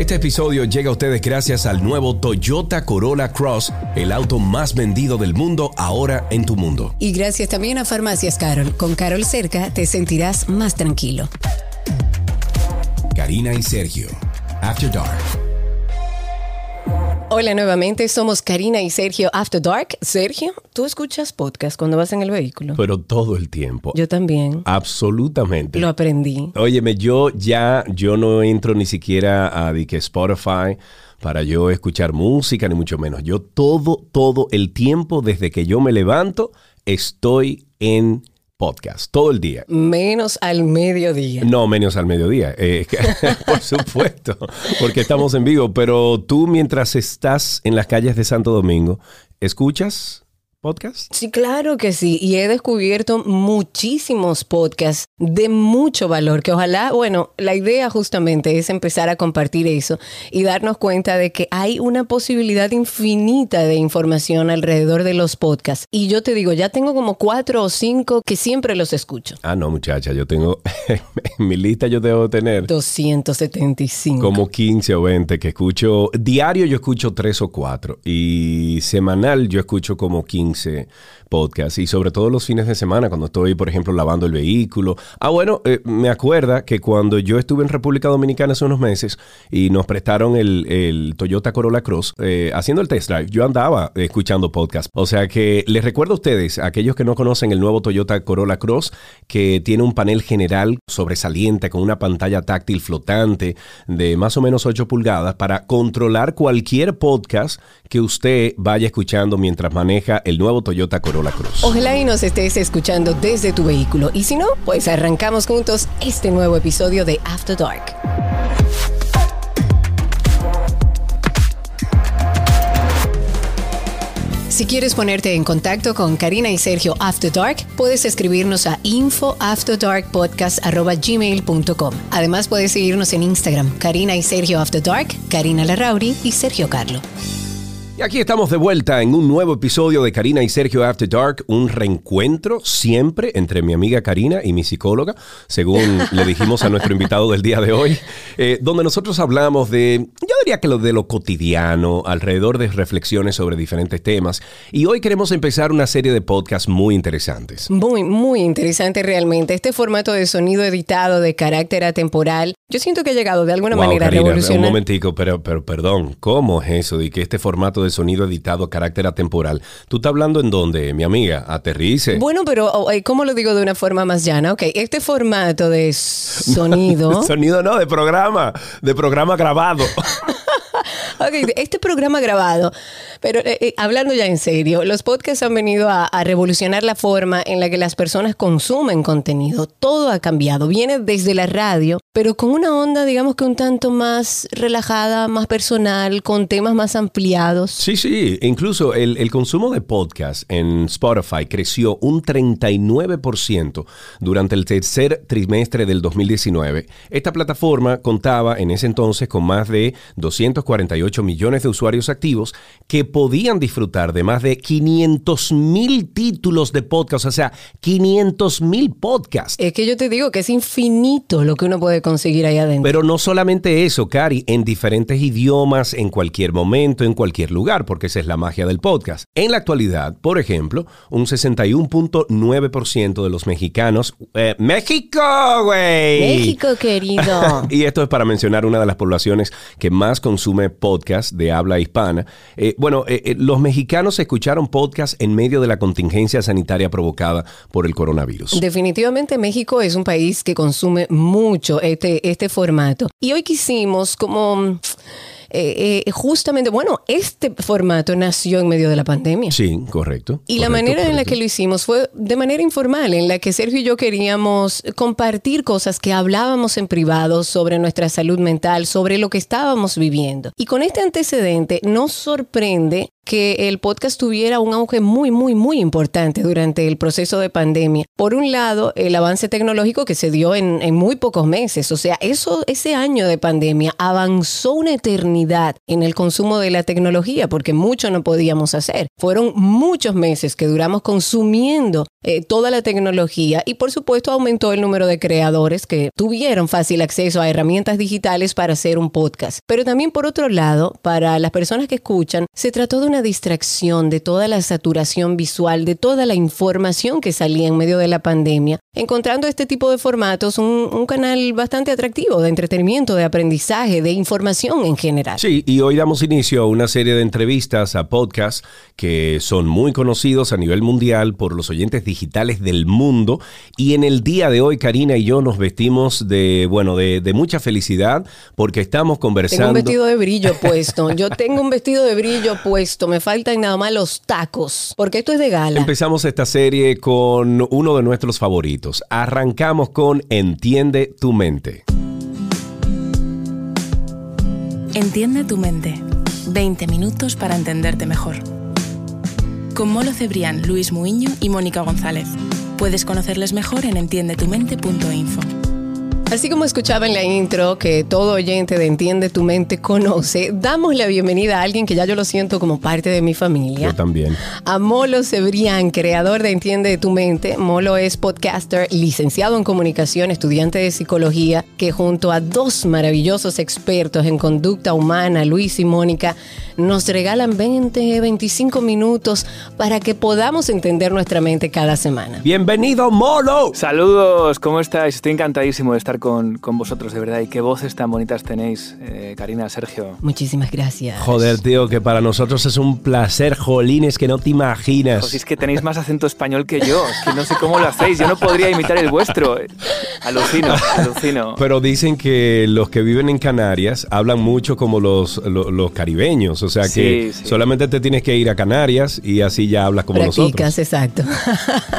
Este episodio llega a ustedes gracias al nuevo Toyota Corolla Cross, el auto más vendido del mundo ahora en tu mundo. Y gracias también a Farmacias Carol. Con Carol cerca te sentirás más tranquilo. Karina y Sergio, After Dark. Hola nuevamente, somos Karina y Sergio After Dark. Sergio, ¿tú escuchas podcast cuando vas en el vehículo? Pero todo el tiempo. Yo también. Absolutamente. Lo aprendí. Óyeme, yo ya, yo no entro ni siquiera a de que Spotify para yo escuchar música, ni mucho menos. Yo todo, todo el tiempo, desde que yo me levanto, estoy en podcast, todo el día. Menos al mediodía. No, menos al mediodía, eh, por supuesto, porque estamos en vivo, pero tú mientras estás en las calles de Santo Domingo, ¿escuchas podcast? Sí, claro que sí. Y he descubierto muchísimos podcasts de mucho valor, que ojalá, bueno, la idea justamente es empezar a compartir eso y darnos cuenta de que hay una posibilidad infinita de información alrededor de los podcasts. Y yo te digo, ya tengo como cuatro o cinco que siempre los escucho. Ah, no, muchacha, yo tengo, en mi lista yo debo tener 275. como 15 o 20 que escucho, diario yo escucho tres o cuatro y semanal yo escucho como 15 15 podcasts y sobre todo los fines de semana cuando estoy, por ejemplo, lavando el vehículo. Ah, bueno, eh, me acuerda que cuando yo estuve en República Dominicana hace unos meses y nos prestaron el, el Toyota Corolla Cross eh, haciendo el test drive, yo andaba escuchando podcast. O sea que les recuerdo a ustedes, a aquellos que no conocen el nuevo Toyota Corolla Cross, que tiene un panel general sobresaliente con una pantalla táctil flotante de más o menos 8 pulgadas para controlar cualquier podcast que usted vaya escuchando mientras maneja el nuevo Toyota Corolla Cross. Ojalá y nos estés escuchando desde tu vehículo. Y si no, pues arrancamos juntos este nuevo episodio de After Dark. Si quieres ponerte en contacto con Karina y Sergio After Dark, puedes escribirnos a infoafterdarkpodcast.gmail.com. Además, puedes seguirnos en Instagram, Karina y Sergio After Dark, Karina Larrauri y Sergio Carlo. Y aquí estamos de vuelta en un nuevo episodio de Karina y Sergio After Dark, un reencuentro siempre entre mi amiga Karina y mi psicóloga, según le dijimos a nuestro invitado del día de hoy, eh, donde nosotros hablamos de, yo diría que lo de lo cotidiano, alrededor de reflexiones sobre diferentes temas. Y hoy queremos empezar una serie de podcasts muy interesantes. Muy, muy interesante realmente. Este formato de sonido editado de carácter atemporal, yo siento que ha llegado de alguna Wow, manera a revolucionar. un momentico, pero, pero perdón, ¿cómo es eso de que este formato de sonido editado carácter atemporal? ¿Tú estás hablando en dónde, mi amiga? Aterrice. Bueno, pero oh, eh, ¿cómo lo digo de una forma más llana? Ok, este formato de sonido. Sonido no, de programa, de programa grabado. Ok, este programa grabado, pero eh, eh, hablando ya en serio, los podcasts han venido a, a revolucionar la forma en la que las personas consumen contenido. Todo ha cambiado. Viene desde la radio, pero con una onda, digamos que un tanto más relajada, más personal, con temas más ampliados. Sí, sí, incluso el, el consumo de podcast en Spotify creció un 39% durante el tercer trimestre del 2019. Esta plataforma contaba en ese entonces con más de 248 millones de usuarios activos que podían disfrutar de más de 500 mil títulos de podcast, o sea, 500 mil podcasts. Es que yo te digo que es infinito lo que uno puede conseguir ahí adentro. Pero no solamente eso, Cari, en diferentes idiomas, en cualquier momento, en cualquier lugar, porque esa es la magia del podcast. En la actualidad, por ejemplo, un 61.9% de los mexicanos... eh, ¡México, güey! México, querido. Y esto es para mencionar una de las poblaciones que más consume podcast de habla hispana. Eh, bueno, eh, eh, los mexicanos escucharon podcast en medio de la contingencia sanitaria provocada por el coronavirus. Definitivamente México es un país que consume mucho este, este formato. Y hoy quisimos como... eh, eh, justamente, bueno, este formato nació en medio de la pandemia. Sí, correcto. Y la correcto, manera en la que lo hicimos fue de manera informal, en la que Sergio y yo queríamos compartir cosas que hablábamos en privado sobre nuestra salud mental, sobre lo que estábamos viviendo. Y con este antecedente nos sorprende que el podcast tuviera un auge muy, muy, muy importante durante el proceso de pandemia. Por un lado, el avance tecnológico que se dio en, en muy pocos meses. O sea, eso, ese año de pandemia avanzó una eternidad en el consumo de la tecnología porque mucho no podíamos hacer. Fueron muchos meses que duramos consumiendo eh, toda la tecnología y por supuesto aumentó el número de creadores que tuvieron fácil acceso a herramientas digitales para hacer un podcast. Pero también por otro lado, para las personas que escuchan, se trató de una distracción de toda la saturación visual, de toda la información que salía en medio de la pandemia, encontrando este tipo de formatos un, un canal bastante atractivo de entretenimiento, de aprendizaje, de información en general. Sí, y hoy damos inicio a una serie de entrevistas a podcasts que son muy conocidos a nivel mundial por los oyentes digitales del mundo. Y en el día de hoy, Karina y yo nos vestimos de, bueno, de, de mucha felicidad porque estamos conversando. Tengo un vestido de brillo puesto. Yo tengo un vestido de brillo puesto. Me faltan nada más los tacos, porque esto es de gala. Empezamos esta serie con uno de nuestros favoritos. Arrancamos con Entiende tu mente. Entiende tu mente. 20 minutos para entenderte mejor. Con Molo Cebrián, Luis Muiño y Mónica González. Puedes conocerles mejor en entiendetumente.info. Así como escuchaba en la intro que todo oyente de Entiende tu mente conoce, damos la bienvenida a alguien que ya yo lo siento como parte de mi familia. Yo también. A Molo Cebrián, creador de Entiende tu mente. Molo es podcaster, licenciado en comunicación, estudiante de psicología, que junto a dos maravillosos expertos en conducta humana, Luis y Mónica, nos regalan 20, 25 minutos para que podamos entender nuestra mente cada semana. Bienvenido, Molo. Saludos, ¿cómo estáis? Estoy encantadísimo de estar con, con vosotros, de verdad. Y qué voces tan bonitas tenéis, eh, Karina, Sergio. Muchísimas gracias. Joder, tío, que para nosotros es un placer, jolines, que no te imaginas. Pues es que tenéis más acento español que yo. Es que no sé cómo lo hacéis. Yo no podría imitar el vuestro. Alucino, alucino. Pero dicen que los que viven en Canarias hablan mucho como los, lo- los, caribeños. O sea que Sí, sí. solamente te tienes que ir a Canarias y así ya hablas como Practicas, nosotros. exacto.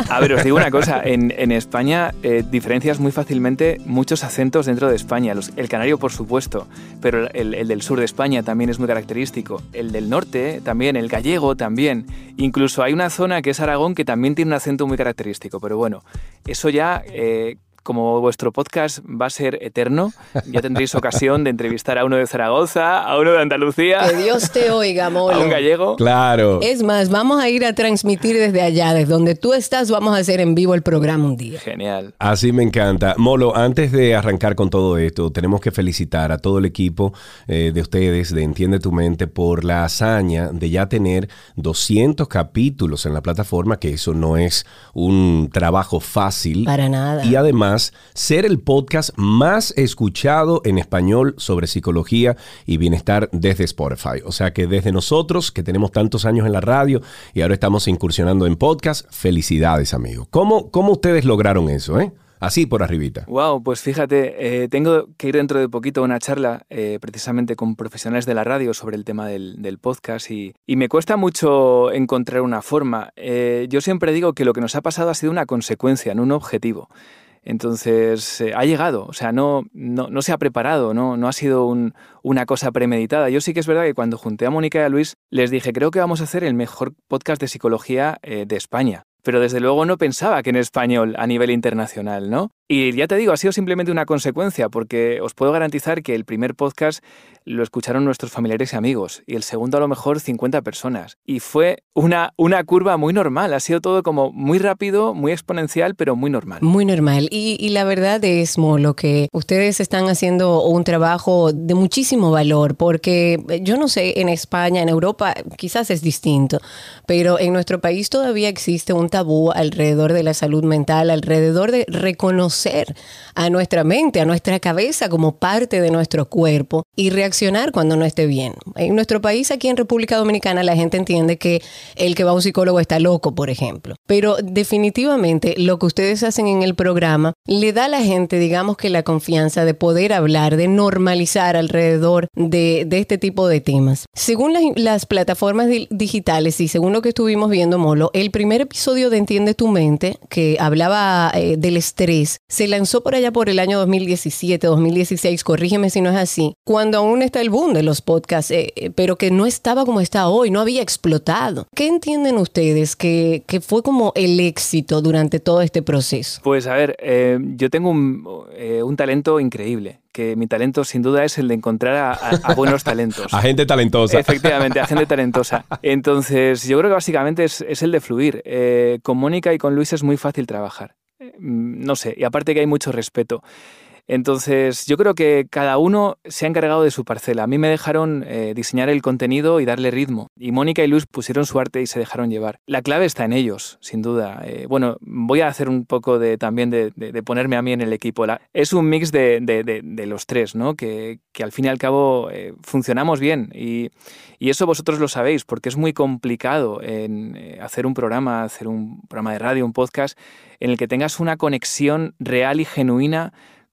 A ver, os digo una cosa. En, en España eh, diferencias muy fácilmente muchos acentos dentro de España. El canario, por supuesto, pero el, el del sur de España también es muy característico. El del norte también, el gallego también. Incluso hay una zona que es Aragón que también tiene un acento muy característico. Pero bueno, eso ya... eh, como vuestro podcast va a ser eterno, ya tendréis ocasión de entrevistar a uno de Zaragoza, a uno de Andalucía, Que Dios te oiga, a Molo. un gallego. Claro. Es más, vamos a ir a transmitir desde allá, desde donde tú estás, vamos a hacer en vivo el programa un día. Genial. Así me encanta. Molo, antes de arrancar con todo esto, tenemos que felicitar a todo el equipo eh, de ustedes de Entiende tu Mente por la hazaña de ya tener 200 capítulos en la plataforma, que eso no es un trabajo fácil. Para nada. Y además, ser el podcast más escuchado en español sobre psicología y bienestar desde Spotify. O sea que desde nosotros, que tenemos tantos años en la radio y ahora estamos incursionando en podcast, felicidades, amigos. ¿Cómo, cómo ustedes lograron eso, eh? Así por arribita. Wow, pues fíjate, eh, tengo que ir dentro de poquito a una charla eh, precisamente con profesionales de la radio sobre el tema del, podcast y, y me cuesta mucho encontrar una forma. Eh, yo siempre digo que lo que nos ha pasado ha sido una consecuencia, no un objetivo. Entonces, eh, ha llegado, o sea, no, no, no se ha preparado, no, no ha sido un- una cosa premeditada. Yo sí que es verdad que cuando junté a Mónica y a Luis, les dije, creo que vamos a hacer el mejor podcast de psicología eh, de España. Pero desde luego no pensaba que en español a nivel internacional, ¿no? Y ya te digo, ha sido simplemente una consecuencia, porque os puedo garantizar que el primer podcast lo escucharon nuestros familiares y amigos, y el segundo a lo mejor 50 personas. Y fue una, una curva muy normal, ha sido todo como muy rápido, muy exponencial, pero muy normal. Muy normal. Y, y la verdad es, Molo, que ustedes están haciendo un trabajo de muchísimo valor, porque eh, yo no sé, en España, en Europa, quizás es distinto, pero en nuestro país todavía existe un tabú alrededor de la salud mental, alrededor de reconocer a nuestra mente, a nuestra cabeza como parte de nuestro cuerpo y reaccionar cuando no esté bien. En nuestro país, aquí en República Dominicana, la gente entiende que el que va a un psicólogo está loco, por ejemplo. Pero definitivamente lo que ustedes hacen en el programa le da a la gente, digamos que la confianza de poder hablar, de normalizar alrededor de, este tipo de temas. Según las, plataformas digitales y según lo que estuvimos viendo, Molo, el primer episodio de Entiende tu mente, que hablaba eh, del estrés, se lanzó por allá por el año 2017, 2016, corrígeme si no es así, cuando aún está el boom de los podcasts, eh, eh, pero que no estaba como está hoy, no había explotado. ¿Qué entienden ustedes que, que fue como el éxito durante todo este proceso? Pues a ver, yo tengo un talento increíble que mi talento sin duda es el de encontrar a, buenos talentos. a gente talentosa. Efectivamente, a gente talentosa. Entonces, yo creo que básicamente es, el de fluir. Eh, con Mónica y con Luis es muy fácil trabajar. Eh, no sé, y aparte que hay mucho respeto. Entonces, yo creo que cada uno se ha encargado de su parcela. A mí me dejaron eh, diseñar el contenido y darle ritmo. Y Mónica y Luis pusieron su arte y se dejaron llevar. La clave está en ellos, sin duda. Eh, bueno, voy a hacer un poco de también de, ponerme a mí en el equipo. es un mix de, los tres, ¿no? Que, al fin y al cabo eh, funcionamos bien. Y, y, eso vosotros lo sabéis, porque es muy complicado hacer un programa, hacer un programa de radio, un podcast, en el que tengas una conexión real y genuina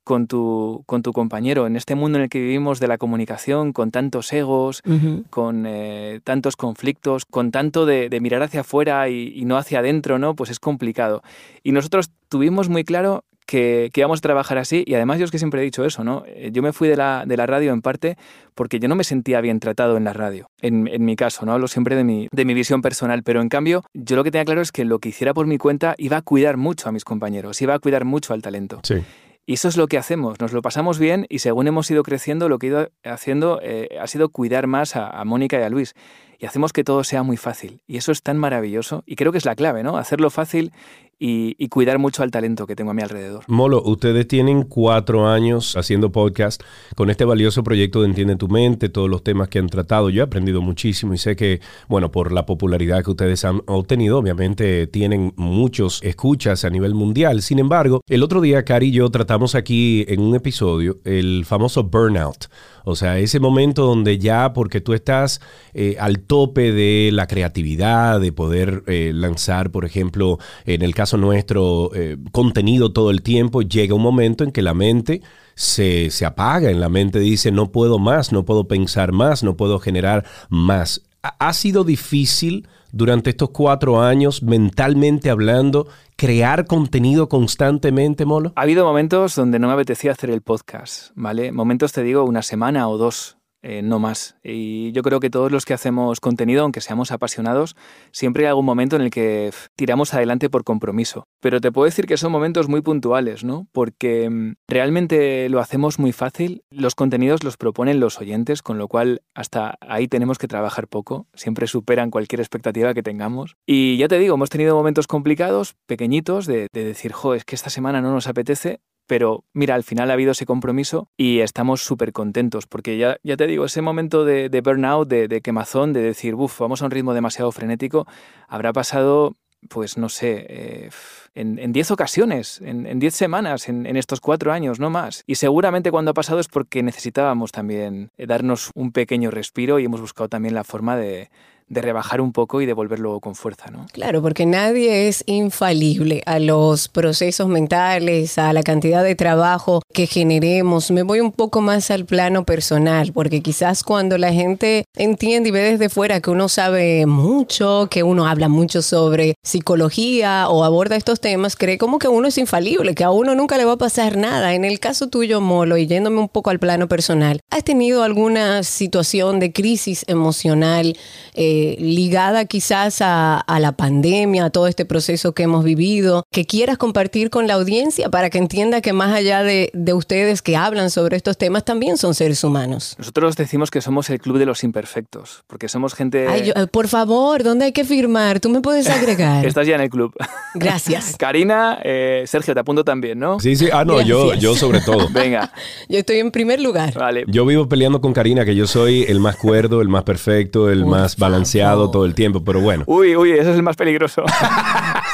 con tu, con tu compañero. En este mundo en el que vivimos de la comunicación, con tantos egos, con eh, tantos conflictos, con tanto de, mirar hacia afuera y, no hacia adentro, ¿no? Pues es complicado. Y nosotros tuvimos muy claro que, que, íbamos a trabajar así y además yo es que siempre he dicho eso, ¿no? Eh, yo me fui de la, de la radio en parte porque yo no me sentía bien tratado en la radio, en, en, mi caso, ¿no? Hablo siempre de mi, de mi visión personal, pero en cambio yo lo que tenía claro es que lo que hiciera por mi cuenta iba a cuidar mucho a mis compañeros, iba a cuidar mucho al talento. Sí. Y eso es lo que hacemos, nos lo pasamos bien y según hemos ido creciendo, lo que he ido haciendo eh, ha sido cuidar más a, a Mónica y a Luis y hacemos que todo sea muy fácil. Y eso es tan maravilloso y creo que es la clave, ¿no? Hacerlo fácil y, cuidar mucho al talento que tengo a mi alrededor. Molo, ustedes tienen cuatro años haciendo podcast con este valioso proyecto de Entiende tu mente, todos los temas que han tratado. Yo he aprendido muchísimo y sé que, bueno, por la popularidad que ustedes han obtenido, obviamente tienen muchos escuchas a nivel mundial. Sin embargo, el otro día, Cari y yo tratamos aquí en un episodio el famoso burnout. O sea, ese momento donde ya, porque tú estás eh, al tope de la creatividad, de poder eh, lanzar, por ejemplo, en el caso nuestro, eh, contenido todo el tiempo, llega un momento en que la mente se, se apaga, en la mente dice, no puedo más, no puedo pensar más, no puedo generar más. ¿Ha sido difícil durante estos cuatro años, mentalmente hablando, crear contenido constantemente, Molo? Ha habido momentos donde no me apetecía hacer el podcast, ¿vale? Momentos, te digo, una semana o dos eh, no más. Y yo creo que todos los que hacemos contenido, aunque seamos apasionados, siempre hay algún momento en el que tiramos adelante por compromiso. Pero te puedo decir que son momentos muy puntuales, ¿no? Porque mm, realmente lo hacemos muy fácil. Los contenidos los proponen los oyentes, con lo cual hasta ahí tenemos que trabajar poco. Siempre superan cualquier expectativa que tengamos. Y ya te digo, hemos tenido momentos complicados, pequeñitos, de, de decir, jo, es que esta semana no nos apetece, pero mira, al final ha habido ese compromiso y estamos súper contentos, porque ya, ya te digo, ese momento de, burnout, de, quemazón, de decir, uff, vamos a un ritmo demasiado frenético, habrá pasado, pues no sé, eh, en 10 ocasiones, en 10 semanas, en, estos cuatro años, no más. Y seguramente cuando ha pasado es porque necesitábamos también eh, darnos un pequeño respiro y hemos buscado también la forma de, de rebajar un poco y devolverlo con fuerza, ¿no? Claro, porque nadie es infalible a los procesos mentales, a la cantidad de trabajo que generemos. Me voy un poco más al plano personal, porque quizás cuando la gente entiende y ve desde fuera que uno sabe mucho, que uno habla mucho sobre psicología o aborda estos temas, cree como que uno es infalible, que a uno nunca le va a pasar nada. En el caso tuyo, Molo, y yéndome un poco al plano personal, ¿has tenido alguna situación de crisis emocional? Eh, ligada quizás a, la pandemia, a todo este proceso que hemos vivido, que quieras compartir con la audiencia para que entienda que más allá de, ustedes que hablan sobre estos temas, también son seres humanos. Nosotros decimos que somos el club de los imperfectos, porque somos gente... Eh, por favor, ¿dónde hay que firmar? Tú me puedes agregar. Estás ya en el club. Gracias. Karina, eh, Sergio, te apunto también, ¿no? Sí, sí. Ah, no, yo, yo sobre todo. Venga. Yo estoy en primer lugar. Vale. Yo vivo peleando con Karina, que yo soy el más cuerdo, el más perfecto, el más balanceado todo el tiempo, pero bueno. Uy, uy, ese es el más peligroso.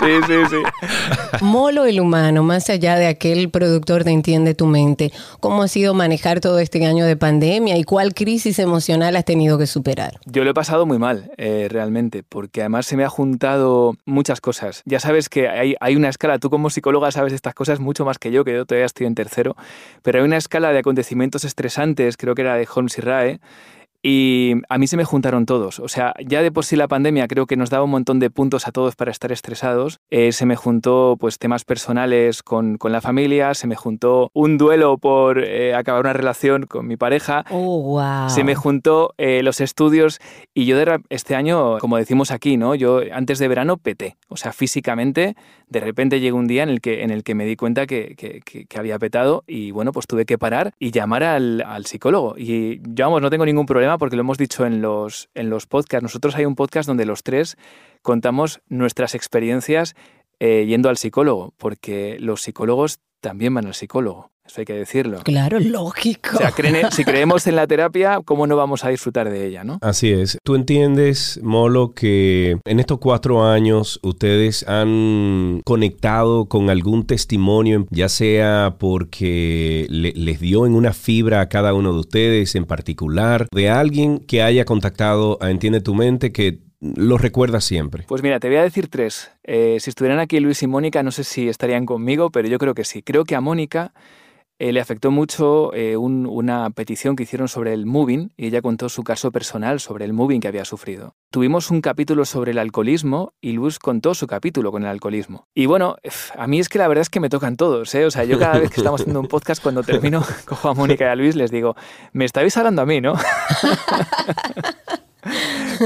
Sí, sí, sí. Molo el humano, más allá de aquel productor de Entiende tu mente, ¿cómo ha sido manejar todo este año de pandemia y cuál crisis emocional has tenido que superar? Yo lo he pasado muy mal, eh, realmente, porque además se me ha juntado muchas cosas. Ya sabes que hay, hay una escala, tú como psicóloga sabes estas cosas mucho más que yo, que yo todavía estoy en tercero, pero hay una escala de acontecimientos estresantes, creo que era de Holmes y Rae, y a mí se me juntaron todos. O sea, ya de por sí la pandemia creo que nos daba un montón de puntos a todos para estar estresados. Eh, se me juntó pues temas personales con, con, la familia, se me juntó un duelo por eh, acabar una relación con mi pareja. Oh, wow. Se me juntó eh, los estudios y yo de, este año, como decimos aquí, ¿no? Yo antes de verano peté. O sea, físicamente, de repente llegó un día en el que, en el que me di cuenta que, que, había petado y bueno, pues tuve que parar y llamar al, al psicólogo. Y yo, vamos, no tengo ningún problema porque lo hemos dicho en los, en los podcasts. Nosotros hay un podcast donde los tres contamos nuestras experiencias eh, yendo al psicólogo, porque los psicólogos también van al psicólogo. Eso hay que decirlo. Claro, lógico. O sea, creen, si creemos en la terapia, ¿cómo no vamos a disfrutar de ella, no? Así es. Tú entiendes, Molo, que en estos cuatro años ustedes han conectado con algún testimonio, ya sea porque le, les dio en una fibra a cada uno de ustedes en particular, de alguien que haya contactado a Entiende tu Mente que lo recuerda siempre? Pues mira, te voy a decir tres. Eh, si estuvieran aquí Luis y Mónica, no sé si estarían conmigo, pero yo creo que sí. Creo que a Mónica eh, le afectó mucho eh, un, una petición que hicieron sobre el moving y ella contó su caso personal sobre el moving que había sufrido. Tuvimos un capítulo sobre el alcoholismo y Luis contó su capítulo con el alcoholismo. Y bueno, a mí es que la verdad es que me tocan todos. ¿eh? O sea, yo cada vez que estamos haciendo un podcast, cuando termino, cojo a Mónica y a Luis, les digo, me estáis hablando a mí, ¿no?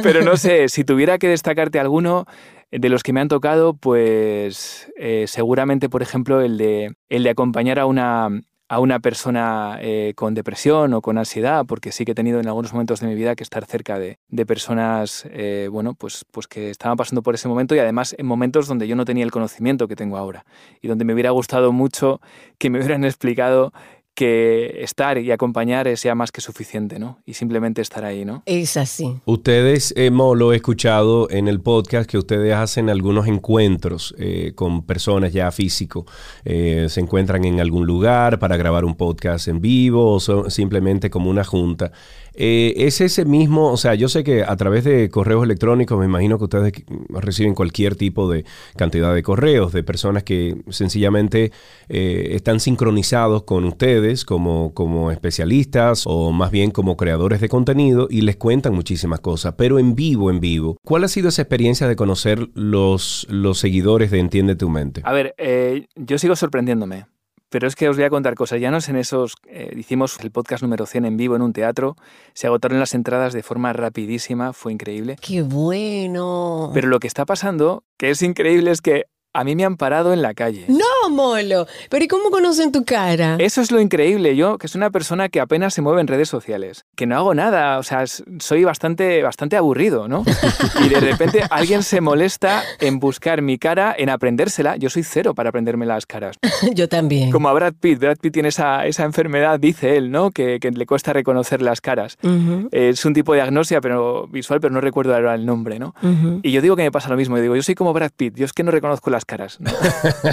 Pero no sé, si tuviera que destacarte alguno de los que me han tocado, pues eh, seguramente, por ejemplo, el de, el de acompañar a una, a una persona eh, con depresión o con ansiedad, porque sí que he tenido en algunos momentos de mi vida que estar cerca de, de personas, eh, bueno, pues, pues que estaban pasando por ese momento y además en momentos donde yo no tenía el conocimiento que tengo ahora y donde me hubiera gustado mucho que me hubieran explicado que estar y acompañar sea más que suficiente, ¿no? Y simplemente estar ahí, ¿no? Es así. Ustedes, eh, Molo, he escuchado en el podcast que ustedes hacen algunos encuentros eh, con personas ya físico. Eh, se encuentran en algún lugar para grabar un podcast en vivo o son simplemente como una junta. Eh, es ese mismo, o sea, yo sé que a través de correos electrónicos me imagino que ustedes reciben cualquier tipo de cantidad de correos de personas que sencillamente eh, están sincronizados con ustedes como, como especialistas o más bien como creadores de contenido y les cuentan muchísimas cosas, pero en vivo, en vivo. ¿Cuál ha sido esa experiencia de conocer los, los seguidores de Entiende tu mente? A ver, eh, yo sigo sorprendiéndome. Pero es que os voy a contar cosas. Ya no es en esos. Eh, hicimos el podcast número 100 en vivo en un teatro. Se agotaron las entradas de forma rapidísima. Fue increíble. ¡Qué bueno! Pero lo que está pasando, que es increíble, es que a mí me han parado en la calle. No, Molo. Pero ¿y cómo conocen tu cara? Eso es lo increíble. Yo, que soy una persona que apenas se mueve en redes sociales, que no hago nada, o sea, soy bastante, bastante aburrido, ¿no? Y de repente alguien se molesta en buscar mi cara, en aprendérsela. Yo soy cero para aprenderme las caras. Yo también. Como a Brad Pitt. Brad Pitt tiene esa, esa enfermedad, dice él, ¿no? Que, que, le cuesta reconocer las caras. Uh -huh. Es un tipo de agnosia pero, visual, pero no recuerdo ahora el nombre, ¿no? Uh -huh. Y yo digo que me pasa lo mismo. Yo digo, yo soy como Brad Pitt. Yo es que no reconozco las caras. ¿no?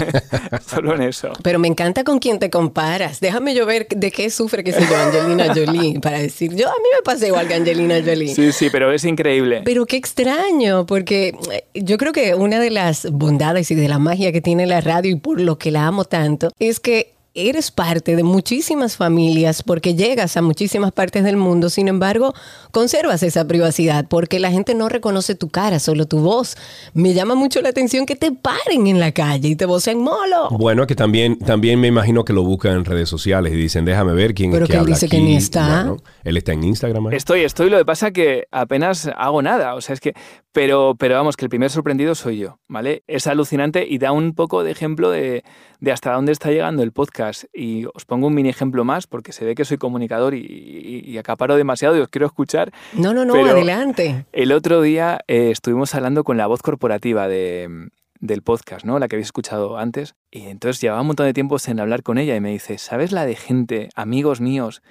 Solo en eso. Pero me encanta con quién te comparas. Déjame yo ver de qué sufre, qué sé yo, Angelina Jolie, para decir, yo a mí me pasa igual que Angelina Jolie. Sí, sí, pero es increíble. Pero qué extraño, porque yo creo que una de las bondades y de la magia que tiene la radio y por lo que la amo tanto es que eres parte de muchísimas familias porque llegas a muchísimas partes del mundo, sin embargo, conservas esa privacidad porque la gente no reconoce tu cara, solo tu voz. Me llama mucho la atención que te paren en la calle y te vocen molo. Bueno, que también, también me imagino que lo buscan en redes sociales y dicen, déjame ver quién Pero es que, que él habla dice aquí. que ni está. Bueno, él está en Instagram. ¿eh? Estoy, estoy, lo que pasa que apenas hago nada, o sea, es que, pero, pero vamos, que el primer sorprendido soy yo, ¿vale? Es alucinante y da un poco de ejemplo de, de hasta dónde está llegando el podcast. Y os pongo un mini ejemplo más, porque se ve que soy comunicador y, y, y acaparo demasiado y os quiero escuchar. No, no, no, Pero adelante. El otro día eh, estuvimos hablando con la voz corporativa de, del podcast, ¿no? La que habéis escuchado antes. Y entonces llevaba un montón de tiempo sin hablar con ella y me dice, ¿sabes la de gente, amigos míos,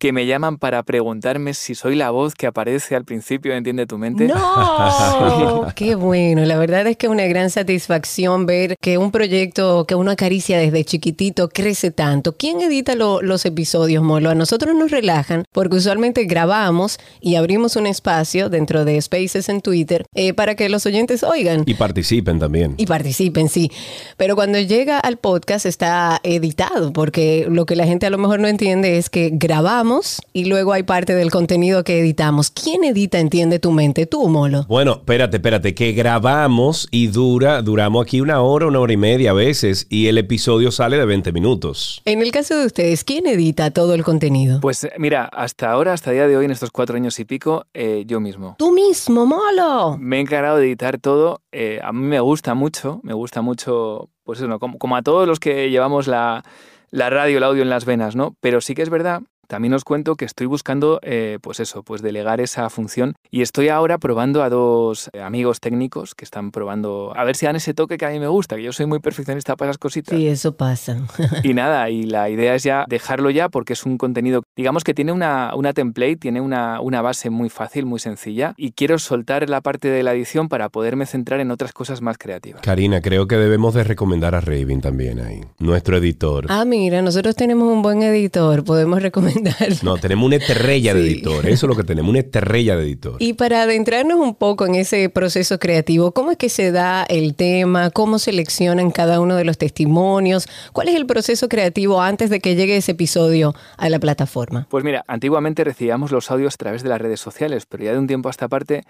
que me llaman para preguntarme si soy la voz que aparece al principio Entiende tu mente. ¡No! ¡Qué bueno! La verdad es que es una gran satisfacción ver que un proyecto que uno acaricia desde chiquitito crece tanto. ¿Quién edita los episodios, Molo? A nosotros nos relajan porque usualmente grabamos y abrimos un espacio dentro de Spaces en Twitter eh, para que los oyentes oigan. Y participen también. Y participen, sí. Pero cuando llega al podcast está editado porque lo que la gente a lo mejor no entiende es que grabamos y luego hay parte del contenido que editamos. ¿Quién edita Entiende tu mente? Tú, Molo. Bueno, espérate, espérate, que grabamos y dura, duramos aquí una hora, una hora y media a veces y el episodio sale de 20 minutos. En el caso de ustedes, ¿quién edita todo el contenido? Pues eh, mira, hasta ahora, hasta el día de hoy, en estos cuatro años y pico, eh, yo mismo. Tú mismo, Molo. Me he encargado de editar todo. Eh, a mí me gusta mucho, me gusta mucho, pues eso, como, como a todos los que llevamos la la radio, el audio en las venas, ¿no? Pero sí que es verdad también os cuento que estoy buscando, eh, pues eso, pues delegar esa función y estoy ahora probando a dos eh, amigos técnicos que están probando a ver si dan ese toque que a mí me gusta, que yo soy muy perfeccionista para esas cositas. Sí, eso pasa. y nada, y la idea es ya dejarlo ya porque es un contenido, digamos que tiene una, una template, tiene una, una base muy fácil, muy sencilla y quiero soltar la parte de la edición para poderme centrar en otras cosas más creativas. Karina, creo que debemos de recomendar a Raven también ahí, nuestro editor. Ah, mira, nosotros tenemos un buen editor, podemos recomendar no, tenemos una estrella de editor. Eso es lo que tenemos, una estrella de editor. Y para adentrarnos un poco en ese proceso creativo, ¿cómo es que se da el tema? ¿Cómo seleccionan cada uno de los testimonios? ¿Cuál es el proceso creativo antes de que llegue ese episodio a la plataforma? Pues mira, antiguamente recibíamos los audios a través de las redes sociales, pero ya de un tiempo a esta parte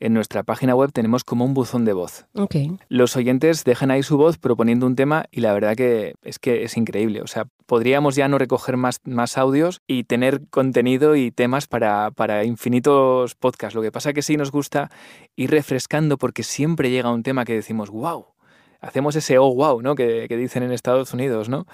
en nuestra página web tenemos como un buzón de voz. Okay. Los oyentes dejan ahí su voz proponiendo un tema y la verdad que es que es increíble. O sea, podríamos ya no recoger más, más audios y tener contenido y temas para, para infinitos podcasts. Lo que pasa que sí nos gusta ir refrescando porque siempre llega un tema que decimos, wow, hacemos ese oh wow, ¿no? Que, que, dicen en Estados Unidos, ¿no?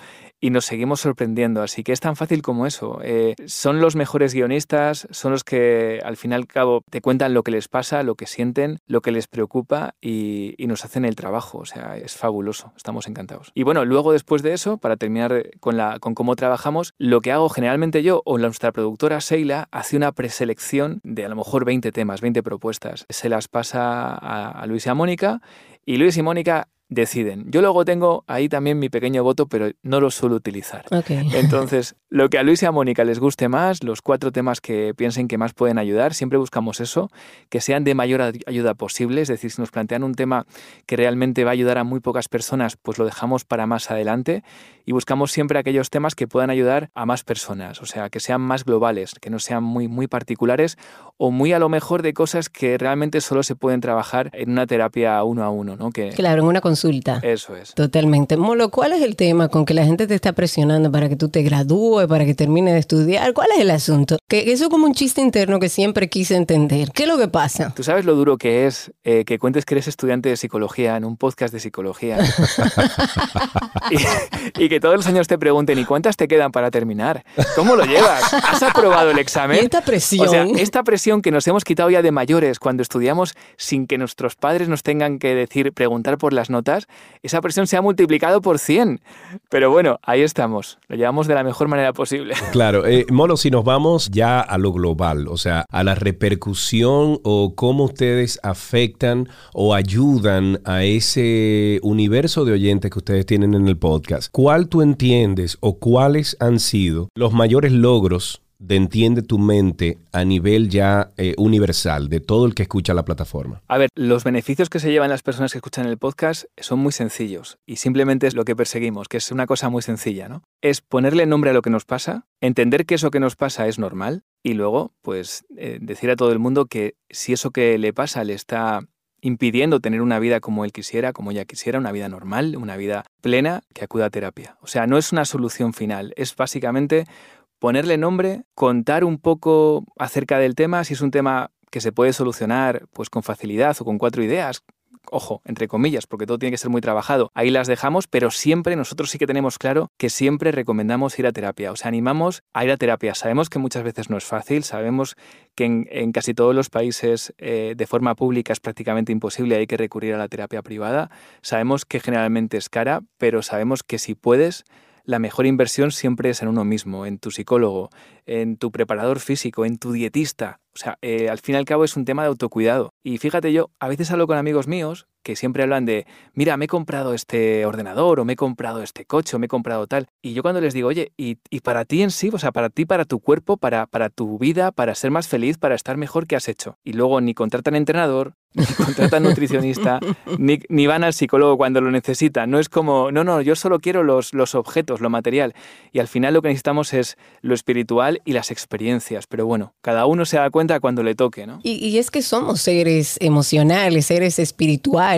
y nos seguimos sorprendiendo. Así que es tan fácil como eso. Eh, son los mejores guionistas, son los que al fin y al cabo te cuentan lo que les pasa, lo que sienten, lo que les preocupa y, nos hacen el trabajo. O sea, es fabuloso. Estamos encantados. Y bueno, luego después de eso, para terminar con, la, con cómo trabajamos, lo que hago generalmente yo o nuestra productora Seila hace una preselección de a lo mejor 20 temas, 20 propuestas. Se las pasa a, a Luis y a Mónica y Luis y Mónica deciden. Yo luego tengo ahí también mi pequeño voto, pero no lo suelo utilizar. Entonces, lo que a Luis y a Mónica les guste más, los cuatro temas que piensen que más pueden ayudar, siempre buscamos eso, que sean de mayor ayuda posible. Es decir, si nos plantean un tema que realmente va a ayudar a muy pocas personas, pues lo dejamos para más adelante y buscamos siempre aquellos temas que puedan ayudar a más personas, o sea, que sean más globales, que no sean muy, muy particulares o muy a lo mejor de cosas que realmente solo se pueden trabajar en una terapia uno a uno, ¿no? Que, claro, en una consulta. Eso es. Totalmente. Molo, ¿cuál es el tema con que la gente te está presionando para que tú te gradúes, para que termines de estudiar? ¿Cuál es el asunto? Que eso es como un chiste interno que siempre quise entender. ¿Qué es lo que pasa? ¿Tú sabes lo duro que es eh, que cuentes que eres estudiante de psicología en un podcast de psicología? y, y que todos los años te pregunten, ¿y cuántas te quedan para terminar? ¿Cómo lo llevas? ¿Has aprobado el examen? ¿Y esta presión? O sea, esta presión que nos hemos quitado ya de mayores cuando estudiamos sin que nuestros padres nos tengan que decir, preguntar por las notas, esa presión se ha multiplicado por 100. Pero bueno, ahí estamos. Lo llevamos de la mejor manera posible. Claro. Eh, Molo, si nos vamos ya a lo global, o sea, a la repercusión o cómo ustedes afectan o ayudan a ese universo de oyentes que ustedes tienen en el podcast, ¿cuál tú entiendes o cuáles han sido los mayores logros de Entiende tu mente a nivel ya eh, universal de todo el que escucha la plataforma? A ver, los beneficios que se llevan las personas que escuchan el podcast son muy sencillos y simplemente es lo que perseguimos, que es una cosa muy sencilla, ¿no? Es ponerle nombre a lo que nos pasa, entender que eso que nos pasa es normal y luego, pues, eh, decir a todo el mundo que si eso que le pasa le está impidiendo tener una vida como él quisiera, como ella quisiera, una vida normal, una vida plena, que acuda a terapia. O sea, no es una solución final, es básicamente ponerle nombre, contar un poco acerca del tema, si es un tema que se puede solucionar pues con facilidad o con cuatro ideas, ojo, entre comillas, porque todo tiene que ser muy trabajado, ahí las dejamos, pero siempre nosotros sí que tenemos claro que siempre recomendamos ir a terapia, o sea, animamos a ir a terapia. Sabemos que muchas veces no es fácil, sabemos que en, casi todos los países eh, de forma pública es prácticamente imposible, hay que recurrir a la terapia privada, sabemos que generalmente es cara, pero sabemos que si puedes, la mejor inversión siempre es en uno mismo, en tu psicólogo, en tu preparador físico, en tu dietista. O sea, eh, al fin y al cabo es un tema de autocuidado. Y fíjate yo, a veces hablo con amigos míos que siempre hablan de, mira, me he comprado este ordenador o me he comprado este coche o me he comprado tal. Y yo cuando les digo, oye, ¿y, para ti en sí? O sea, para ti, para tu cuerpo, para, para tu vida, para ser más feliz, para estar mejor, ¿qué has hecho? Y luego ni contratan entrenador, ni contratan nutricionista, ni, ni, van al psicólogo cuando lo necesitan. No es como, no, no, yo solo quiero los, los objetos, lo material. Y al final lo que necesitamos es lo espiritual y las experiencias. Pero bueno, cada uno se da cuenta cuando le toque, ¿no? Y, y es que somos seres emocionales, seres espirituales,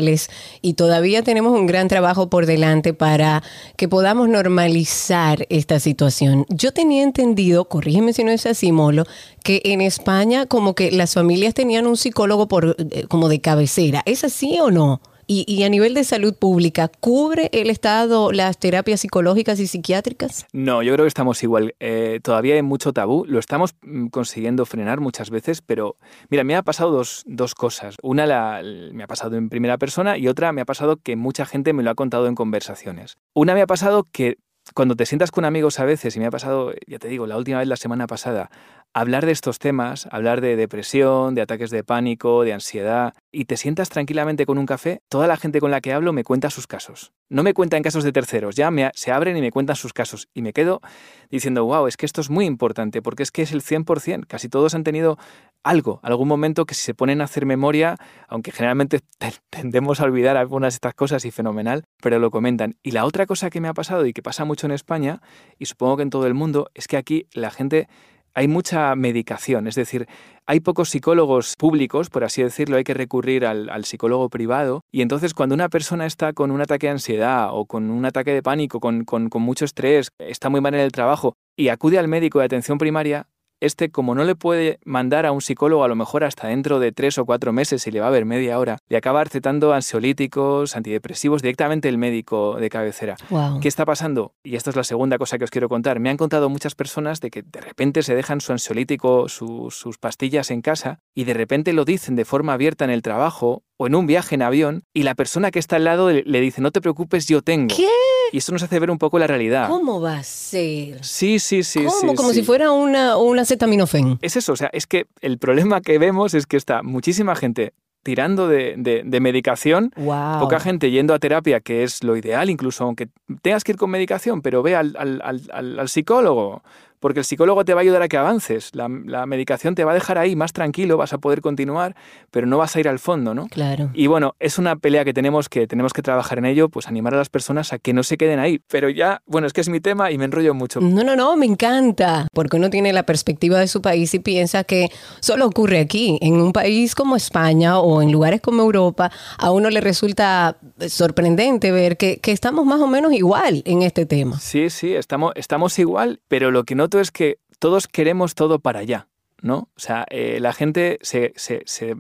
y todavía tenemos un gran trabajo por delante para que podamos normalizar esta situación. Yo tenía entendido, corrígeme si no es así, Molo, que en España como que las familias tenían un psicólogo por, eh, como de cabecera. ¿Es así o no? Y, a nivel de salud pública, ¿cubre el Estado las terapias psicológicas y psiquiátricas? No, yo creo que estamos igual. Eh, todavía hay mucho tabú. Lo estamos mm, consiguiendo frenar muchas veces, pero mira, me ha pasado dos, dos cosas. Una la, me ha pasado en primera persona y otra me ha pasado que mucha gente me lo ha contado en conversaciones. Una me ha pasado que cuando te sientas con amigos a veces, y me ha pasado, ya te digo, la última vez la semana pasada, hablar de estos temas, hablar de depresión, de ataques de pánico, de ansiedad, y te sientas tranquilamente con un café, toda la gente con la que hablo me cuenta sus casos. No me cuentan casos de terceros, ya me, se abren y me cuentan sus casos. Y me quedo diciendo, wow, es que esto es muy importante, porque es que es el 100%. Casi todos han tenido algo, algún momento que si se ponen a hacer memoria, aunque generalmente tendemos a olvidar algunas de estas cosas y fenomenal, pero lo comentan. Y la otra cosa que me ha pasado y que pasa mucho en España, y supongo que en todo el mundo, es que aquí la gente hay mucha medicación, es decir, hay pocos psicólogos públicos, por así decirlo, hay que recurrir al, psicólogo privado, y entonces cuando una persona está con un ataque de ansiedad o con un ataque de pánico, con, con mucho estrés, está muy mal en el trabajo y acude al médico de atención primaria, este, como no le puede mandar a un psicólogo a lo mejor hasta dentro de tres o cuatro meses y le va a ver media hora, le acaba recetando ansiolíticos, antidepresivos directamente el médico de cabecera. ¿Qué está pasando? Y esta es la segunda cosa que os quiero contar. Me han contado muchas personas de que de repente se dejan su ansiolítico, sus pastillas en casa y de repente lo dicen de forma abierta en el trabajo o en un viaje en avión y la persona que está al lado le dice, no te preocupes, yo tengo. ¿Qué? Y esto nos hace ver un poco la realidad. ¿Cómo va a ser? Sí, sí, sí. ¿Cómo? Como si fuera una, una acetaminofén. Es eso, o sea, es que el problema que vemos es que está muchísima gente tirando de, de, medicación, poca gente yendo a terapia, que es lo ideal, incluso aunque tengas que ir con medicación, pero ve al, al, al, al psicólogo porque el psicólogo te va a ayudar a que avances. La, medicación te va a dejar ahí más tranquilo, vas a poder continuar, pero no vas a ir al fondo, ¿no? Claro. Y bueno, es una pelea que tenemos que tenemos que trabajar en ello, pues animar a las personas a que no se queden ahí. Pero ya, bueno, es que es mi tema y me enrollo mucho. No, no, no, me encanta, porque uno tiene la perspectiva de su país y piensa que solo ocurre aquí. En un país como España o en lugares como Europa, a uno le resulta sorprendente ver que, que estamos más o menos igual en este tema. Sí, sí, estamos, estamos igual, pero lo que no es que todos queremos todo para allá. ¿no? O sea, eh, la gente se,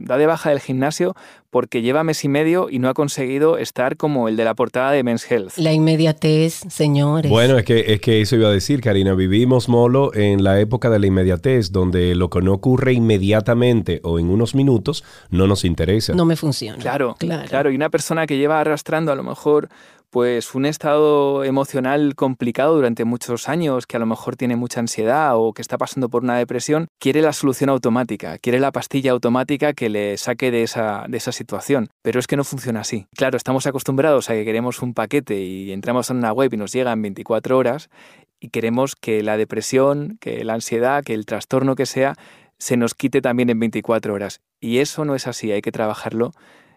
da de baja del gimnasio porque lleva mes y medio y no ha conseguido estar como el de la portada de Men's Health. La inmediatez, señores. Bueno, es que, es que eso iba a decir, Karina. Vivimos, Molo, en la época de la inmediatez, donde lo que no ocurre inmediatamente o en unos minutos no nos interesa. No me funciona. Claro, claro. claro. Y una persona que lleva arrastrando a lo mejor pues un estado emocional complicado durante muchos años, que a lo mejor tiene mucha ansiedad o que está pasando por una depresión, quiere la solución automática, quiere la pastilla automática que le saque de esa, de esa situación. Pero es que no funciona así. Claro, estamos acostumbrados a que queremos un paquete y entramos en una web y nos llega en 24 horas y queremos que la depresión, que la ansiedad, que el trastorno que sea, se nos quite también en 24 horas. Y eso no es así, hay que trabajarlo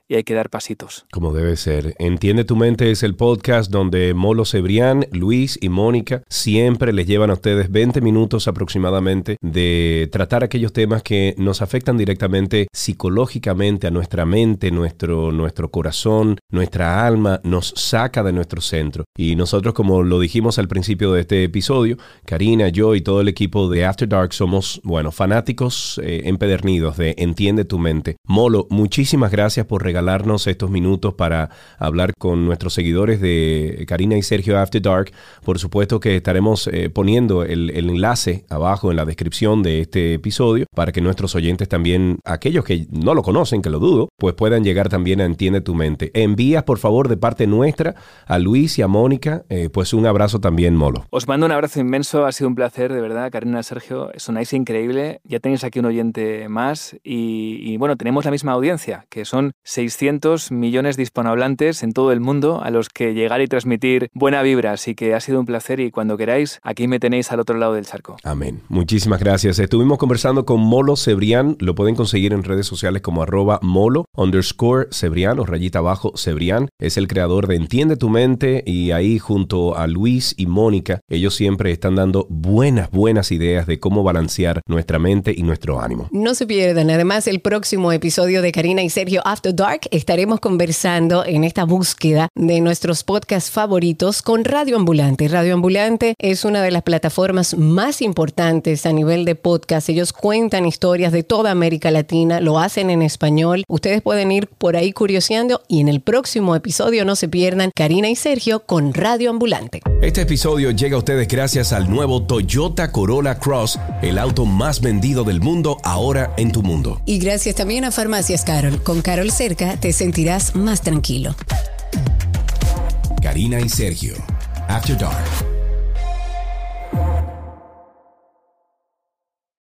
y hay que dar pasitos. Como debe ser. Entiende tu mente es el podcast donde Molo Cebrián, Luis y Mónica siempre les llevan a ustedes 20 minutos aproximadamente de tratar aquellos temas que nos afectan directamente psicológicamente a nuestra mente, nuestro, nuestro corazón, nuestra alma, nos saca de nuestro centro. Y nosotros, como lo dijimos al principio de este episodio, Karina, yo y todo el equipo de After Dark somos, bueno, fanáticos eh, empedernidos de Entiende tu mente. Molo, muchísimas gracias por regalar regalarnos estos minutos para hablar con nuestros seguidores de Karina y Sergio After Dark. Por supuesto que estaremos eh, poniendo el, el enlace abajo en la descripción de este episodio para que nuestros oyentes también, aquellos que no lo conocen, que lo dudo, pues puedan llegar también a Entiende tu mente. Envías, por favor, de parte nuestra a Luis y a Mónica, eh, pues un abrazo también, Molo. Os mando un abrazo inmenso, ha sido un placer, de verdad, Karina, Sergio, sonáis increíble, ya tenéis aquí un oyente más y, y bueno, tenemos la misma audiencia, que son 600 millones de hispanohablantes en todo el mundo a los que llegar y transmitir buena vibra, así que ha sido un placer y cuando queráis, aquí me tenéis al otro lado del charco. Amén. Muchísimas gracias. Estuvimos conversando con Molo Cebrián, lo pueden conseguir en redes sociales como arroba molo underscore Cebrián o rayita abajo Cebrián. Es el creador de Entiende tu mente y ahí junto a Luis y Mónica, ellos siempre están dando buenas, buenas ideas de cómo balancear nuestra mente y nuestro ánimo. No se pierdan, además el próximo episodio de Karina y Sergio After Dark estaremos conversando en esta búsqueda de nuestros podcasts favoritos con Radio Ambulante. Radio Ambulante es una de las plataformas más importantes a nivel de podcast. Ellos cuentan historias de toda América Latina, lo hacen en español. Ustedes pueden ir por ahí curioseando y en el próximo episodio no se pierdan Karina y Sergio con Radio Ambulante. Este episodio llega a ustedes gracias al nuevo Toyota Corolla Cross, el auto más vendido del mundo ahora en tu mundo. Y gracias también a Farmacias Carol. Con Carol te sentirás más tranquilo. Karina y Sergio, After Dark.